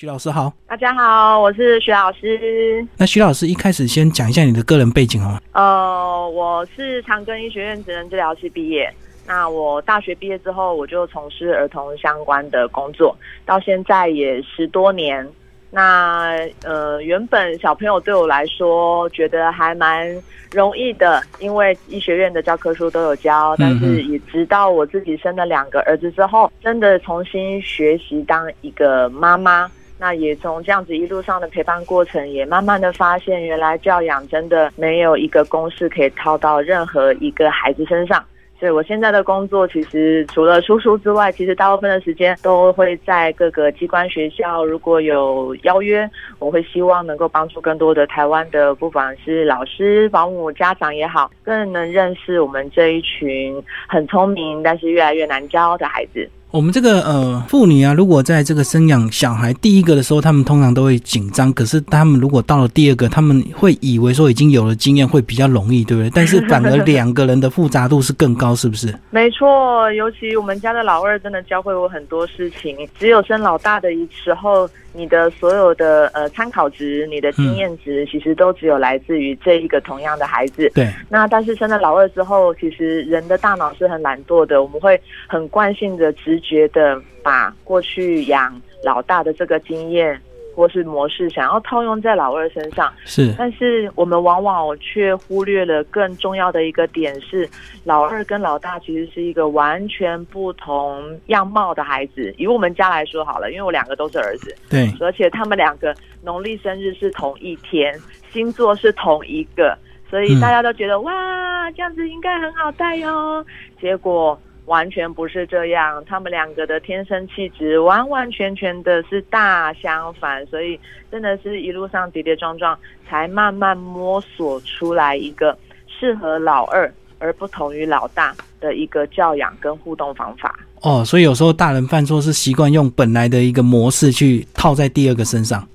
徐老师好，大家好，我是徐老师。那徐老师一开始先讲一下你的个人背景好吗？呃，我是长庚医学院职能治疗系毕业。那我大学毕业之后，我就从事儿童相关的工作，到现在也十多年。那呃，原本小朋友对我来说觉得还蛮容易的，因为医学院的教科书都有教。但是也直到我自己生了两个儿子之后，真的重新学习当一个妈妈。那也从这样子一路上的陪伴过程，也慢慢的发现，原来教养真的没有一个公式可以套到任何一个孩子身上。所以我现在的工作，其实除了出书之外，其实大部分的时间都会在各个机关学校。如果有邀约，我会希望能够帮助更多的台湾的，不管是老师、保姆、家长也好，更能认识我们这一群很聪明但是越来越难教的孩子。我们这个呃妇女啊，如果在这个生养小孩第一个的时候，他们通常都会紧张。可是他们如果到了第二个，他们会以为说已经有了经验，会比较容易，对不对？但是 反而两个人的复杂度是更高，是不是？没错，尤其我们家的老二真的教会我很多事情。只有生老大的时候。你的所有的呃参考值，你的经验值，其实都只有来自于这一个同样的孩子。对。那但是生了老二之后，其实人的大脑是很懒惰的，我们会很惯性的、直觉得把过去养老大的这个经验。或是模式想要套用在老二身上，是，但是我们往往却忽略了更重要的一个点是，老二跟老大其实是一个完全不同样貌的孩子。以我们家来说好了，因为我两个都是儿子，对，而且他们两个农历生日是同一天，星座是同一个，所以大家都觉得哇，这样子应该很好带哟。结果。完全不是这样，他们两个的天生气质完完全全的是大相反，所以真的是一路上跌跌撞撞，才慢慢摸索出来一个适合老二而不同于老大的一个教养跟互动方法。哦，所以有时候大人犯错是习惯用本来的一个模式去套在第二个身上。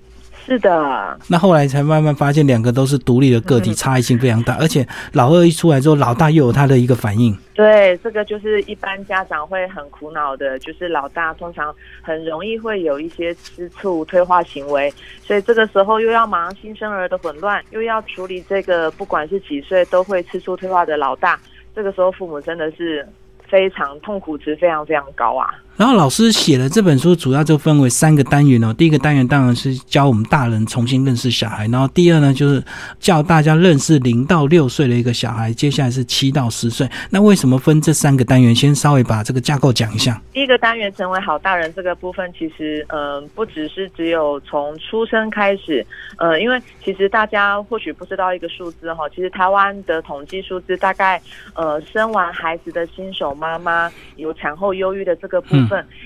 是的，那后来才慢慢发现，两个都是独立的个体，差异性非常大。而且老二一出来之后，老大又有他的一个反应。对，这个就是一般家长会很苦恼的，就是老大通常很容易会有一些吃醋、退化行为，所以这个时候又要忙新生儿的混乱，又要处理这个不管是几岁都会吃醋退化的老大，这个时候父母真的是非常痛苦值非常非常高啊。然后老师写的这本书主要就分为三个单元哦。第一个单元当然是教我们大人重新认识小孩，然后第二呢就是教大家认识零到六岁的一个小孩，接下来是七到十岁。那为什么分这三个单元？先稍微把这个架构讲一下。第一个单元成为好大人这个部分，其实嗯不只是只有从出生开始，呃，因为其实大家或许不知道一个数字哈，其实台湾的统计数字大概呃生完孩子的新手妈妈有产后忧郁的这个部。分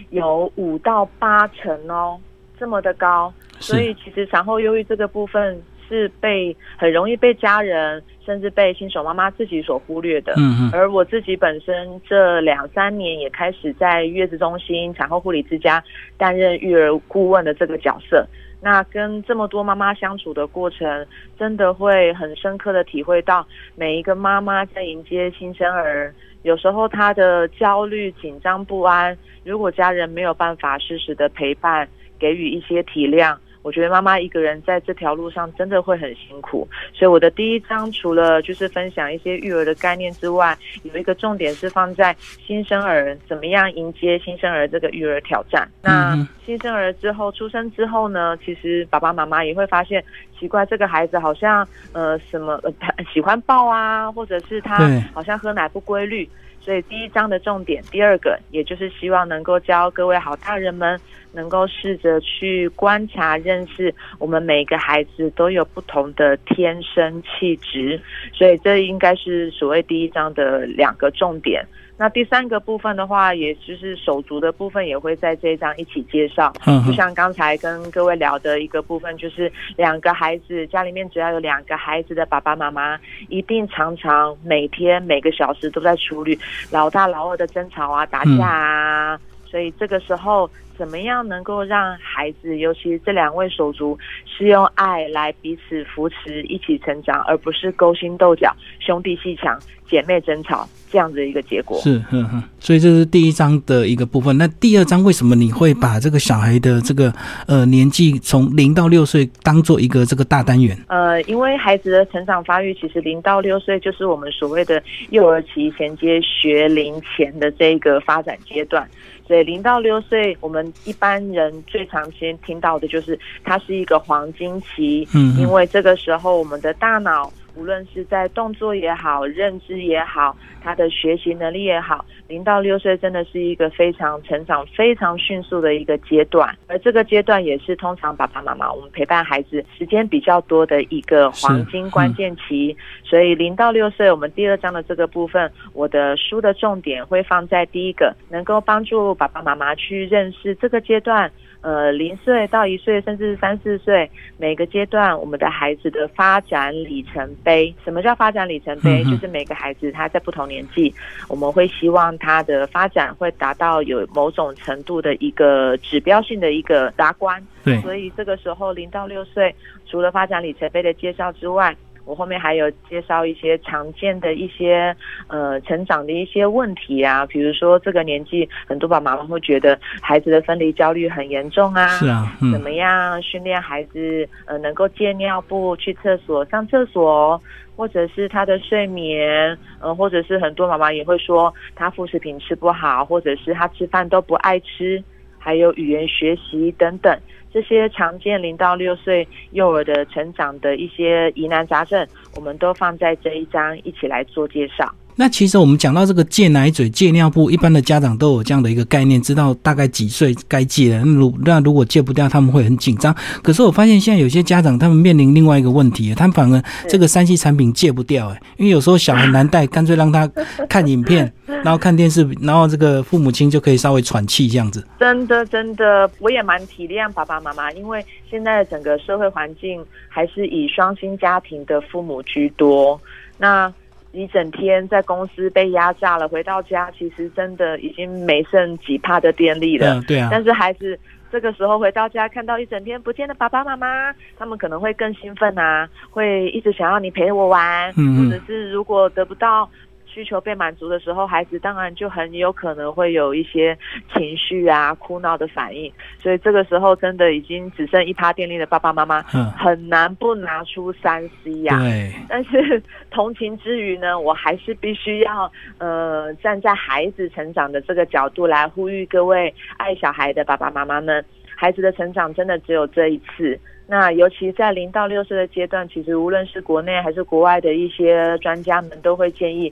有五到八成哦，这么的高，所以其实产后忧郁这个部分是被很容易被家人甚至被新手妈妈自己所忽略的。嗯嗯。而我自己本身这两三年也开始在月子中心、产后护理之家担任育儿顾问的这个角色，那跟这么多妈妈相处的过程，真的会很深刻的体会到每一个妈妈在迎接新生儿。有时候她的焦虑、紧张、不安，如果家人没有办法适时的陪伴，给予一些体谅。我觉得妈妈一个人在这条路上真的会很辛苦，所以我的第一章除了就是分享一些育儿的概念之外，有一个重点是放在新生儿怎么样迎接新生儿这个育儿挑战。那新生儿之后出生之后呢，其实爸爸妈妈也会发现奇怪，这个孩子好像呃什么呃喜欢抱啊，或者是他好像喝奶不规律。所以第一章的重点，第二个也就是希望能够教各位好大人们，能够试着去观察、认识我们每个孩子都有不同的天生气质。所以这应该是所谓第一章的两个重点。那第三个部分的话，也就是手足的部分，也会在这一章一起介绍。嗯，就像刚才跟各位聊的一个部分，就是两个孩子家里面只要有两个孩子的爸爸妈妈，一定常常每天每个小时都在处理老大老二的争吵啊、打架啊。所以这个时候怎么样能够让孩子，尤其这两位手足，是用爱来彼此扶持，一起成长，而不是勾心斗角、兄弟戏强、姐妹争吵这样子的一个结果。是，哼哼。所以这是第一章的一个部分。那第二章为什么你会把这个小孩的这个呃年纪从零到六岁当做一个这个大单元？呃，因为孩子的成长发育，其实零到六岁就是我们所谓的幼儿期衔接学龄前的这个发展阶段。所以零到六岁，我们一般人最常先听到的就是它是一个黄金期，嗯，因为这个时候我们的大脑。无论是在动作也好，认知也好，他的学习能力也好，零到六岁真的是一个非常成长非常迅速的一个阶段，而这个阶段也是通常爸爸妈妈我们陪伴孩子时间比较多的一个黄金关键期。所以零到六岁，我们第二章的这个部分，我的书的重点会放在第一个，能够帮助爸爸妈妈去认识这个阶段。呃，零岁到一岁，甚至三四岁，每个阶段我们的孩子的发展里程碑。什么叫发展里程碑？就是每个孩子他在不同年纪，我们会希望他的发展会达到有某种程度的一个指标性的一个达观。对，所以这个时候零到六岁，除了发展里程碑的介绍之外。我后面还有介绍一些常见的一些呃成长的一些问题啊，比如说这个年纪很多爸爸妈妈会觉得孩子的分离焦虑很严重啊，是啊，怎么样训练孩子呃能够戒尿布、去厕所、上厕所，或者是他的睡眠，呃，或者是很多妈妈也会说他副食品吃不好，或者是他吃饭都不爱吃，还有语言学习等等。这些常见零到六岁幼儿的成长的一些疑难杂症，我们都放在这一章一起来做介绍。那其实我们讲到这个戒奶嘴、戒尿布，一般的家长都有这样的一个概念，知道大概几岁该戒了。那如那如果戒不掉，他们会很紧张。可是我发现现在有些家长他们面临另外一个问题，他们反而这个三 C 产品戒不掉，哎，因为有时候小孩难带，干脆让他看影片，然后看电视，然后这个父母亲就可以稍微喘气这样子。真的，真的，我也蛮体谅爸爸妈妈，因为现在整个社会环境还是以双薪家庭的父母居多。那一整天在公司被压榨了，回到家其实真的已经没剩几帕的电力了。对啊。但是孩子这个时候回到家，看到一整天不见的爸爸妈妈，他们可能会更兴奋啊，会一直想要你陪我玩，或者是如果得不到。需求被满足的时候，孩子当然就很有可能会有一些情绪啊、哭闹的反应。所以这个时候，真的已经只剩一趴电力的爸爸妈妈，很难不拿出三 C 呀。对。但是同情之余呢，我还是必须要呃站在孩子成长的这个角度来呼吁各位爱小孩的爸爸妈妈们：孩子的成长真的只有这一次。那尤其在零到六岁的阶段，其实无论是国内还是国外的一些专家们都会建议。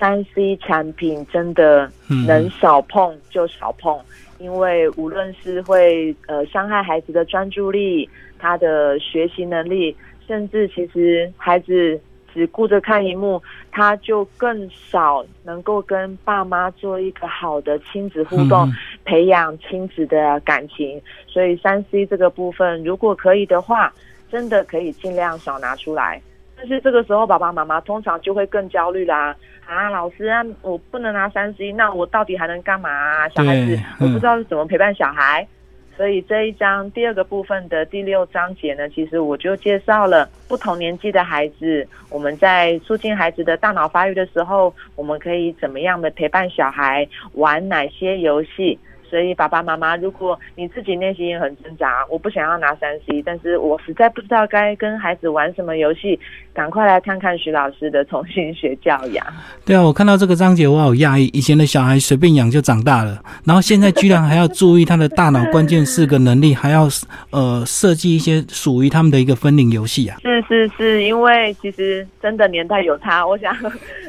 三 C 产品真的能少碰就少碰，因为无论是会呃伤害孩子的专注力、他的学习能力，甚至其实孩子只顾着看荧幕，他就更少能够跟爸妈做一个好的亲子互动，培养亲子的感情。所以三 C 这个部分，如果可以的话，真的可以尽量少拿出来。但是这个时候，爸爸妈妈通常就会更焦虑啦。啊，老师啊，我不能拿三 C，那我到底还能干嘛？啊？小孩子，我不知道是怎么陪伴小孩。所以这一章第二个部分的第六章节呢，其实我就介绍了不同年纪的孩子，我们在促进孩子的大脑发育的时候，我们可以怎么样的陪伴小孩，玩哪些游戏。所以爸爸妈妈，如果你自己内心也很挣扎，我不想要拿三 C，但是我实在不知道该跟孩子玩什么游戏，赶快来看看徐老师的重新学教养。对啊，我看到这个章节，我好讶异，以前的小孩随便养就长大了，然后现在居然还要注意他的大脑关键四个能力，还要呃设计一些属于他们的一个分龄游戏啊。是是是，因为其实真的年代有差，我想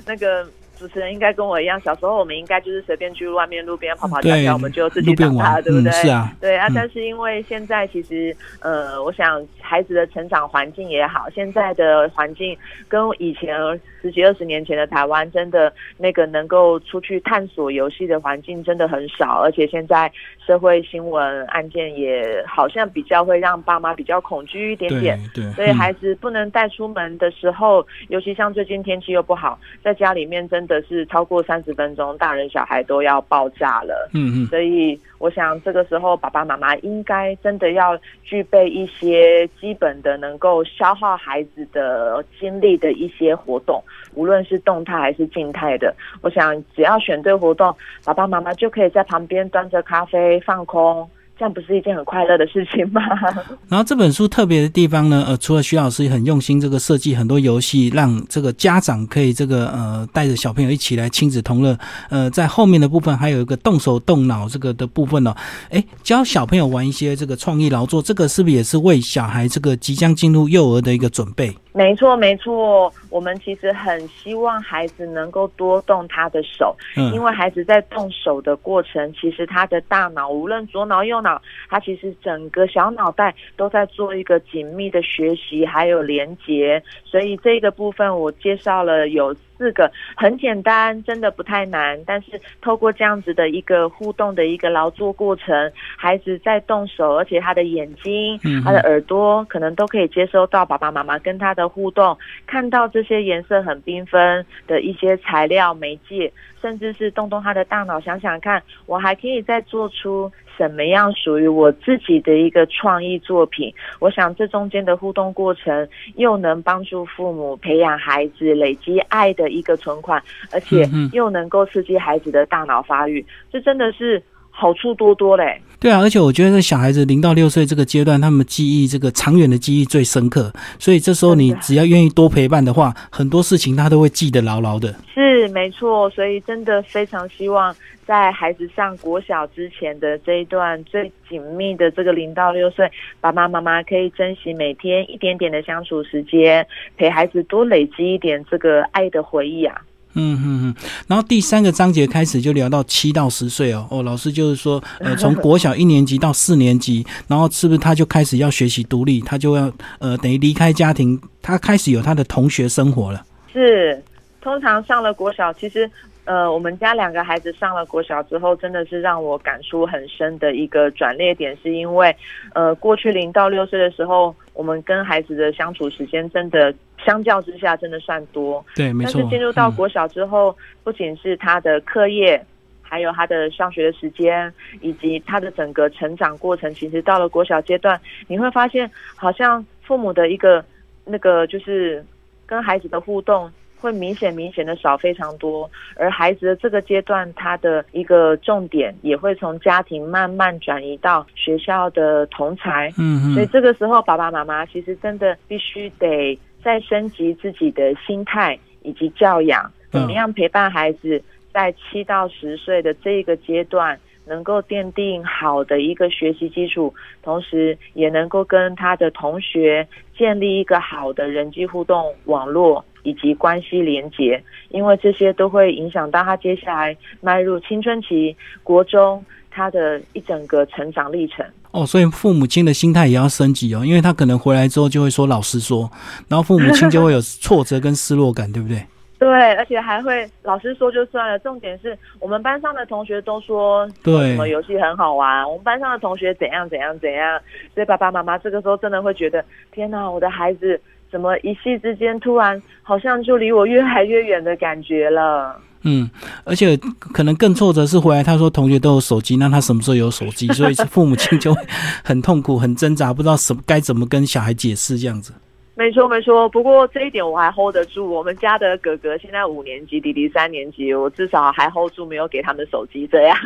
那个。主持人应该跟我一样，小时候我们应该就是随便去外面路边跑跑跳跳，我们就自己长大，对不对？是啊，对啊。但是因为现在其实，呃，我想孩子的成长环境也好，现在的环境跟以前十几二十年前的台湾，真的那个能够出去探索游戏的环境真的很少，而且现在社会新闻案件也好像比较会让爸妈比较恐惧一点点。对，所以孩子不能带出门的时候，尤其像最近天气又不好，在家里面真。的是超过三十分钟，大人小孩都要爆炸了。嗯嗯，所以我想这个时候爸爸妈妈应该真的要具备一些基本的能够消耗孩子的精力的一些活动，无论是动态还是静态的。我想只要选对活动，爸爸妈妈就可以在旁边端着咖啡放空。这样不是一件很快乐的事情吗？然后这本书特别的地方呢，呃，除了徐老师很用心这个设计很多游戏，让这个家长可以这个呃带着小朋友一起来亲子同乐，呃，在后面的部分还有一个动手动脑这个的部分呢，哎，教小朋友玩一些这个创意劳作，这个是不是也是为小孩这个即将进入幼儿的一个准备？没错，没错，我们其实很希望孩子能够多动他的手，因为孩子在动手的过程，其实他的大脑无论左脑右脑，他其实整个小脑袋都在做一个紧密的学习还有连接，所以这个部分我介绍了有。四个很简单，真的不太难。但是透过这样子的一个互动的一个劳作过程，孩子在动手，而且他的眼睛、他的耳朵可能都可以接收到爸爸妈妈跟他的互动，看到这些颜色很缤纷的一些材料媒介，甚至是动动他的大脑，想想看，我还可以再做出。什么样属于我自己的一个创意作品？我想这中间的互动过程，又能帮助父母培养孩子累积爱的一个存款，而且又能够刺激孩子的大脑发育，这真的是。好处多多嘞，对啊，而且我觉得小孩子零到六岁这个阶段，他们记忆这个长远的记忆最深刻，所以这时候你只要愿意多陪伴的话，很多事情他都会记得牢牢的。是没错，所以真的非常希望在孩子上国小之前的这一段最紧密的这个零到六岁，爸爸妈妈可以珍惜每天一点点的相处时间，陪孩子多累积一点这个爱的回忆啊。嗯嗯嗯，然后第三个章节开始就聊到七到十岁哦哦，老师就是说，呃，从国小一年级到四年级，然后是不是他就开始要学习独立，他就要呃等于离开家庭，他开始有他的同学生活了。是，通常上了国小，其实。呃，我们家两个孩子上了国小之后，真的是让我感触很深的一个转捩点，是因为，呃，过去零到六岁的时候，我们跟孩子的相处时间真的相较之下真的算多，对，没错。但是进入到国小之后，不仅是他的课业，还有他的上学的时间，以及他的整个成长过程，其实到了国小阶段，你会发现，好像父母的一个那个就是跟孩子的互动。会明显明显的少非常多，而孩子的这个阶段，他的一个重点也会从家庭慢慢转移到学校的同才。嗯嗯。所以这个时候，爸爸妈妈其实真的必须得再升级自己的心态以及教养，怎么样陪伴孩子在七到十岁的这个阶段，能够奠定好的一个学习基础，同时也能够跟他的同学建立一个好的人际互动网络。以及关系连结，因为这些都会影响到他接下来迈入青春期、国中他的一整个成长历程。哦，所以父母亲的心态也要升级哦，因为他可能回来之后就会说老师说，然后父母亲就会有挫折跟失落感，对不对？对，而且还会老师说就算了，重点是我们班上的同学都说对什么游戏很好玩，我们班上的同学怎样怎样怎样，所以爸爸妈妈这个时候真的会觉得天哪，我的孩子。怎么一夕之间突然好像就离我越来越远的感觉了？嗯，而且可能更挫折是回来，他说同学都有手机，那他什么时候有手机？所以父母亲就会很痛苦、很挣扎，不知道什么该怎么跟小孩解释这样子。没错没错，不过这一点我还 hold 得住。我们家的哥哥现在五年级，弟弟三年级，我至少还 hold 住，没有给他们手机这样。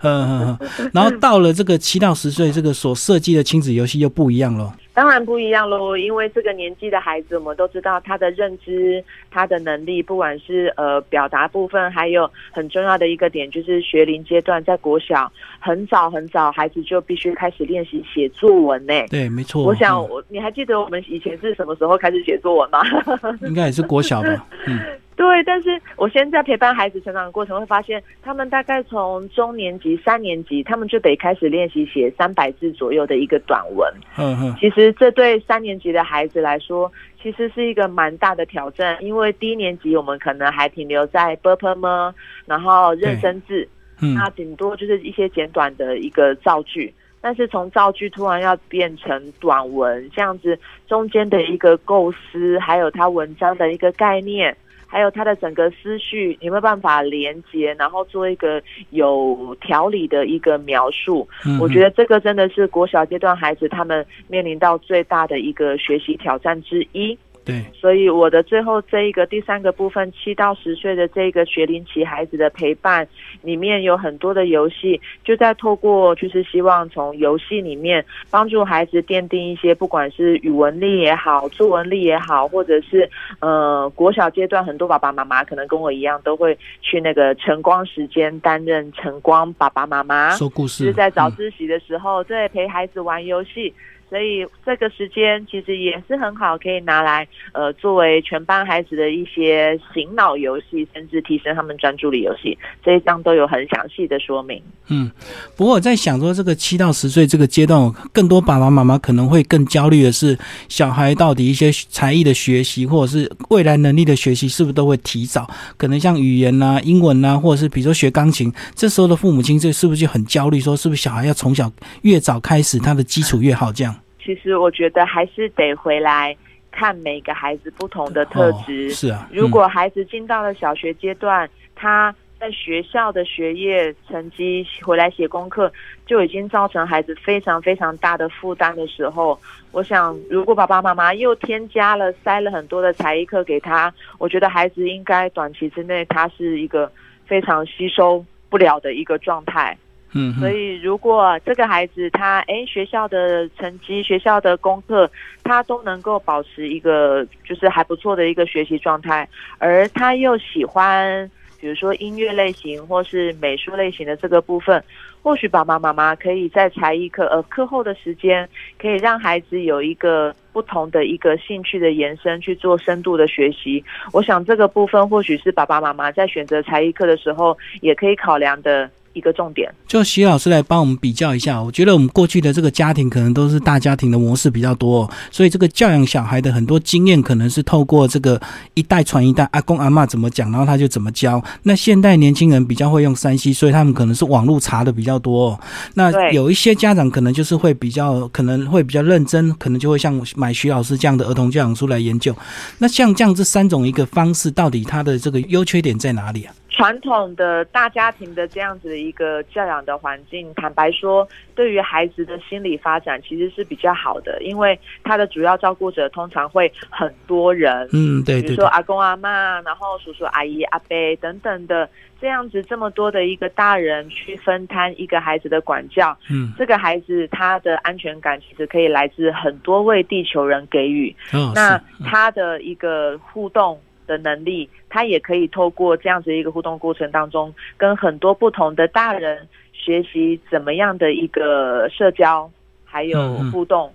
嗯嗯，然后到了这个七到十岁，这个所设计的亲子游戏又不一样了。当然不一样喽，因为这个年纪的孩子，我们都知道他的认知、他的能力，不管是呃表达部分，还有很重要的一个点，就是学龄阶段，在国小很早很早，孩子就必须开始练习写作文呢。对，没错。我想我你还记得我们以前是什么时候开始写作文吗？应该也是国小吧。嗯。对，但是我现在陪伴孩子成长的过程，会发现他们大概从中年级、三年级，他们就得开始练习写三百字左右的一个短文。嗯嗯，其实这对三年级的孩子来说，其实是一个蛮大的挑战，因为低年级我们可能还停留在 b p m，然后认生字，那顶多就是一些简短的一个造句。但是从造句突然要变成短文，这样子中间的一个构思，还有他文章的一个概念。还有他的整个思绪有没有办法连接，然后做一个有条理的一个描述。我觉得这个真的是国小阶段孩子他们面临到最大的一个学习挑战之一。对，所以我的最后这一个第三个部分，七到十岁的这个学龄期孩子的陪伴，里面有很多的游戏，就在透过就是希望从游戏里面帮助孩子奠定一些，不管是语文力也好，作文力也好，或者是呃国小阶段，很多爸爸妈妈可能跟我一样，都会去那个晨光时间担任晨光爸爸妈妈，说故事，是在早自习的时候，对，陪孩子玩游戏。所以这个时间其实也是很好，可以拿来呃作为全班孩子的一些醒脑游戏，甚至提升他们专注力游戏。这一章都有很详细的说明。嗯，不过我在想说，这个七到十岁这个阶段，更多爸爸妈妈可能会更焦虑的是，小孩到底一些才艺的学习，或者是未来能力的学习，是不是都会提早？可能像语言呐、英文呐，或者是比如说学钢琴，这时候的父母亲这是不是就很焦虑？说是不是小孩要从小越早开始，他的基础越好？这样？其实我觉得还是得回来看每个孩子不同的特质。是啊，如果孩子进到了小学阶段，他在学校的学业成绩回来写功课就已经造成孩子非常非常大的负担的时候，我想如果爸爸妈妈又添加了塞了很多的才艺课给他，我觉得孩子应该短期之内他是一个非常吸收不了的一个状态。嗯，所以如果这个孩子他哎学校的成绩、学校的功课，他都能够保持一个就是还不错的一个学习状态，而他又喜欢比如说音乐类型或是美术类型的这个部分，或许爸爸妈妈可以在才艺课呃课后的时间，可以让孩子有一个不同的一个兴趣的延伸去做深度的学习。我想这个部分或许是爸爸妈妈在选择才艺课的时候也可以考量的。一个重点，就徐老师来帮我们比较一下。我觉得我们过去的这个家庭可能都是大家庭的模式比较多，所以这个教养小孩的很多经验可能是透过这个一代传一代，阿公阿妈怎么讲，然后他就怎么教。那现代年轻人比较会用山西，所以他们可能是网络查的比较多。那有一些家长可能就是会比较可能会比较认真，可能就会像买徐老师这样的儿童教养书来研究。那像这样这三种一个方式，到底它的这个优缺点在哪里啊？传统的大家庭的这样子的一个教养的环境，坦白说，对于孩子的心理发展其实是比较好的，因为他的主要照顾者通常会很多人，嗯，对，比如说阿公阿妈，然后叔叔阿姨阿伯等等的这样子这么多的一个大人去分摊一个孩子的管教，嗯，这个孩子他的安全感其实可以来自很多位地球人给予，那他的一个互动。的能力，他也可以透过这样子一个互动过程当中，跟很多不同的大人学习怎么样的一个社交，还有互动、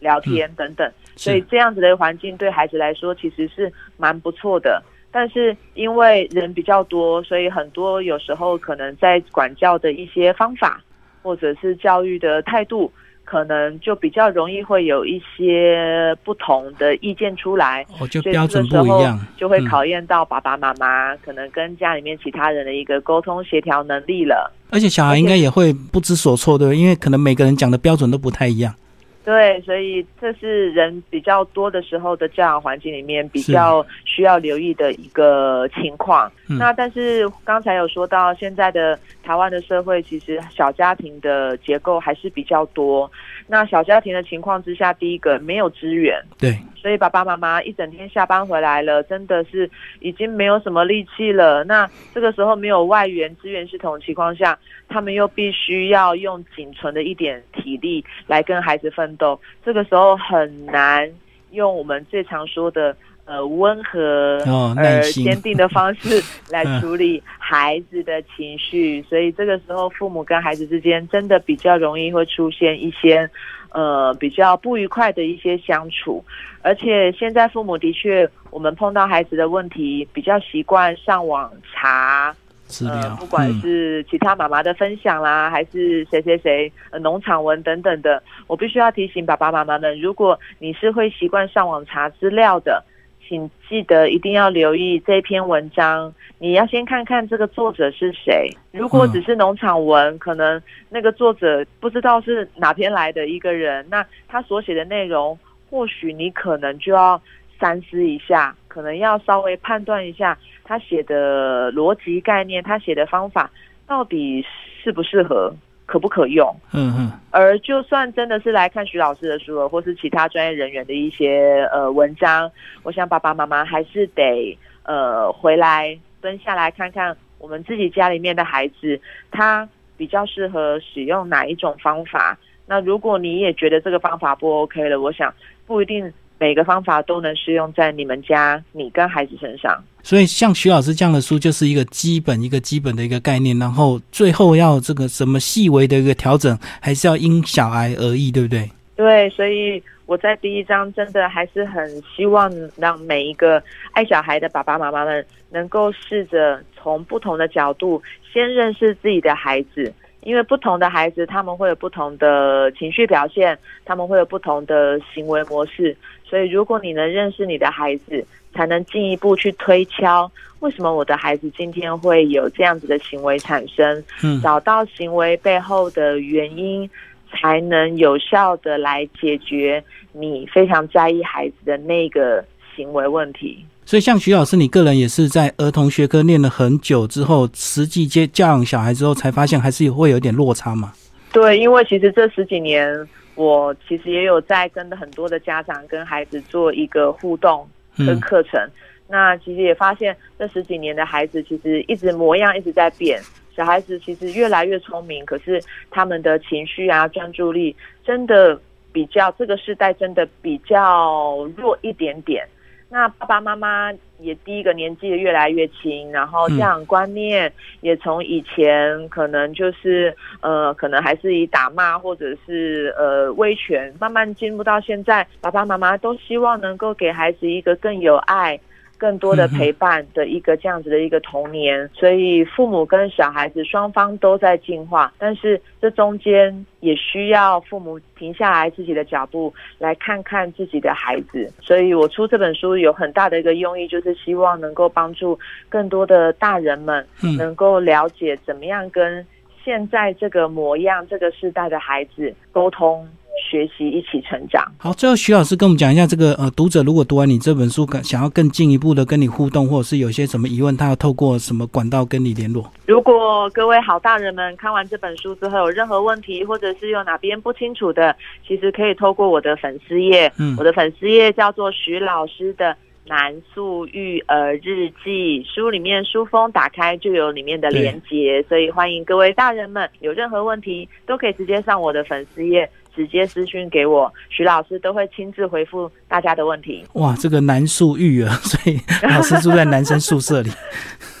聊天等等。所以这样子的环境对孩子来说其实是蛮不错的。但是因为人比较多，所以很多有时候可能在管教的一些方法，或者是教育的态度。可能就比较容易会有一些不同的意见出来，哦，就标准不一样，就会考验到爸爸妈妈可能跟家里面其他人的一个沟通协调能力了。而且小孩应该也会不知所措，对因为可能每个人讲的标准都不太一样。对，所以这是人比较多的时候的教养环境里面比较需要留意的一个情况。那但是刚才有说到，现在的台湾的社会其实小家庭的结构还是比较多。那小家庭的情况之下，第一个没有资源，对，所以爸爸妈妈一整天下班回来了，真的是已经没有什么力气了。那这个时候没有外援资源系统的情况下，他们又必须要用仅存的一点体力来跟孩子奋斗，这个时候很难用我们最常说的。呃，温和而坚定的方式 来处理孩子的情绪，所以这个时候父母跟孩子之间真的比较容易会出现一些呃比较不愉快的一些相处。而且现在父母的确，我们碰到孩子的问题，比较习惯上网查资料，不管是其他妈妈的分享啦，还是谁谁谁农场文等等的。我必须要提醒爸爸妈妈们，如果你是会习惯上网查资料的。请记得一定要留意这篇文章，你要先看看这个作者是谁。如果只是农场文，可能那个作者不知道是哪边来的一个人，那他所写的内容，或许你可能就要三思一下，可能要稍微判断一下他写的逻辑概念，他写的方法到底适不适合。可不可用？嗯嗯。而就算真的是来看徐老师的书了，或是其他专业人员的一些呃文章，我想爸爸妈妈还是得呃回来蹲下来看看我们自己家里面的孩子，他比较适合使用哪一种方法。那如果你也觉得这个方法不 OK 了，我想不一定。每个方法都能适用在你们家你跟孩子身上，所以像徐老师这样的书就是一个基本一个基本的一个概念，然后最后要这个什么细微的一个调整，还是要因小孩而异，对不对？对，所以我在第一章真的还是很希望让每一个爱小孩的爸爸妈妈们能够试着从不同的角度先认识自己的孩子。因为不同的孩子，他们会有不同的情绪表现，他们会有不同的行为模式。所以，如果你能认识你的孩子，才能进一步去推敲为什么我的孩子今天会有这样子的行为产生。嗯，找到行为背后的原因，才能有效的来解决你非常在意孩子的那个行为问题。所以，像徐老师，你个人也是在儿童学科念了很久之后，实际接教养小孩之后，才发现还是会有点落差嘛？对，因为其实这十几年，我其实也有在跟很多的家长跟孩子做一个互动跟课程。那其实也发现，这十几年的孩子其实一直模样一直在变，小孩子其实越来越聪明，可是他们的情绪啊、专注力真的比较这个时代真的比较弱一点点。那爸爸妈妈也第一个年纪越来越轻，然后这样观念也从以前可能就是呃，可能还是以打骂或者是呃威权，慢慢进入到现在，爸爸妈妈都希望能够给孩子一个更有爱。更多的陪伴的一个这样子的一个童年，所以父母跟小孩子双方都在进化，但是这中间也需要父母停下来自己的脚步，来看看自己的孩子。所以我出这本书有很大的一个用意，就是希望能够帮助更多的大人们能够了解怎么样跟现在这个模样、这个时代的孩子沟通。学习一起成长。好，最后徐老师跟我们讲一下，这个呃，读者如果读完你这本书，想要更进一步的跟你互动，或者是有些什么疑问，他要透过什么管道跟你联络？如果各位好大人们看完这本书之后有任何问题，或者是有哪边不清楚的，其实可以透过我的粉丝页，嗯，我的粉丝页叫做徐老师的南素育儿日记，书里面书封打开就有里面的连接，所以欢迎各位大人们有任何问题都可以直接上我的粉丝页。直接私讯给我，徐老师都会亲自回复大家的问题。哇，这个男宿育儿，所以老师住在男生宿舍里。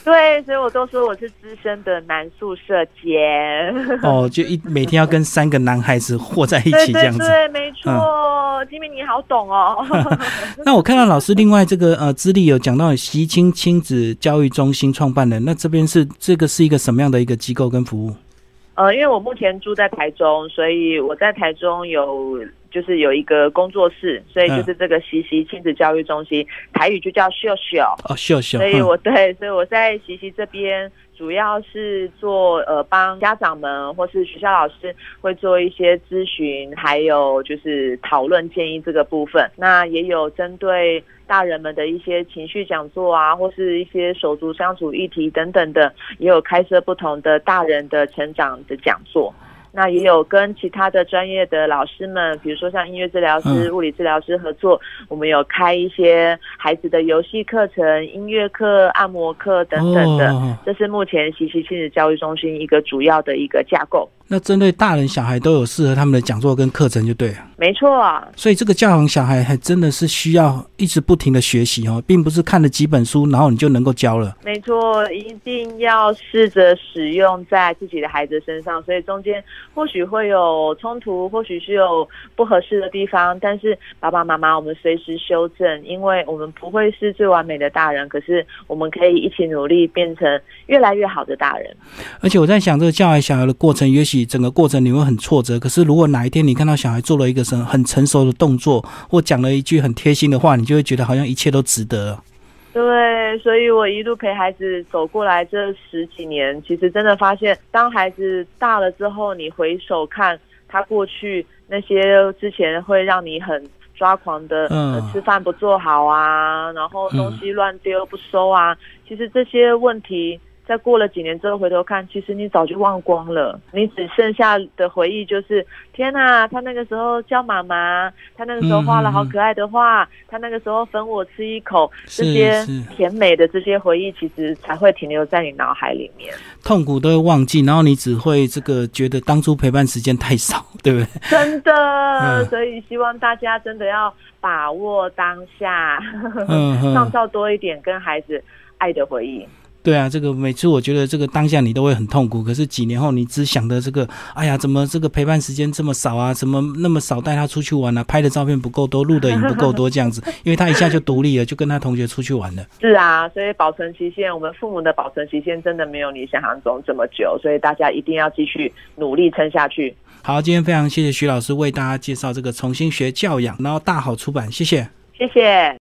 对，所以我都说我是资深的男宿舍监。哦，就一每天要跟三个男孩子和在一起这样子。对，没错。金明你好懂哦。那我看到老师另外这个呃资历有讲到习青亲子教育中心创办人，那这边是这个是一个什么样的一个机构跟服务？呃，因为我目前住在台中，所以我在台中有就是有一个工作室，所以就是这个习习亲子教育中心，台语就叫秀秀哦，秀秀。所以我对，所以我在习习这边主要是做呃帮家长们或是学校老师会做一些咨询，还有就是讨论建议这个部分。那也有针对。大人们的一些情绪讲座啊，或是一些手足相处议题等等的，也有开设不同的大人的成长的讲座。那也有跟其他的专业的老师们，比如说像音乐治疗师、物理治疗师合作，我们有开一些孩子的游戏课程、音乐课、按摩课等等的。这是目前西溪亲子教育中心一个主要的一个架构。那针对大人小孩都有适合他们的讲座跟课程就对了，没错啊。所以这个教养小孩还真的是需要一直不停的学习哦，并不是看了几本书然后你就能够教了。没错，一定要试着使用在自己的孩子身上。所以中间或许会有冲突，或许是有不合适的地方，但是爸爸妈妈我们随时修正，因为我们不会是最完美的大人，可是我们可以一起努力变成越来越好的大人。而且我在想，这个教养小孩的过程也许。整个过程你会很挫折，可是如果哪一天你看到小孩做了一个什很成熟的动作，或讲了一句很贴心的话，你就会觉得好像一切都值得。对，所以我一路陪孩子走过来这十几年，其实真的发现，当孩子大了之后，你回首看他过去那些之前会让你很。抓狂的，嗯呃吃饭不做好啊，然后东西乱丢不收啊，其实这些问题。在过了几年之后回头看，其实你早就忘光了，你只剩下的回忆就是：天呐，他那个时候叫妈妈，他那个时候画了好可爱的画，他那个时候分我吃一口，这些甜美的这些回忆，其实才会停留在你脑海里面。痛苦都会忘记，然后你只会这个觉得当初陪伴时间太少，对不对？真的，嗯所以希望大家真的要把握当下，创造多一点跟孩子爱的回忆。对啊，这个每次我觉得这个当下你都会很痛苦，可是几年后你只想的这个，哎呀，怎么这个陪伴时间这么少啊？怎么那么少带他出去玩啊？拍的照片不够多，录的影不够多，这样子，因为他一下就独立了，就跟他同学出去玩了。是啊，所以保存期限，我们父母的保存期限真的没有你想象中这么久，所以大家一定要继续努力撑下去。好，今天非常谢谢徐老师为大家介绍这个重新学教养，然后大好出版，谢谢。谢谢。